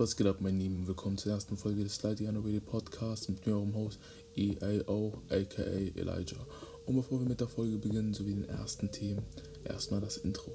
Was geht ab, meine Lieben? Willkommen zur ersten Folge des Slightly Underrated Podcasts mit mir, eurem Host EAO, aka Elijah. Und bevor wir mit der Folge beginnen, sowie den ersten Themen, erstmal das Intro.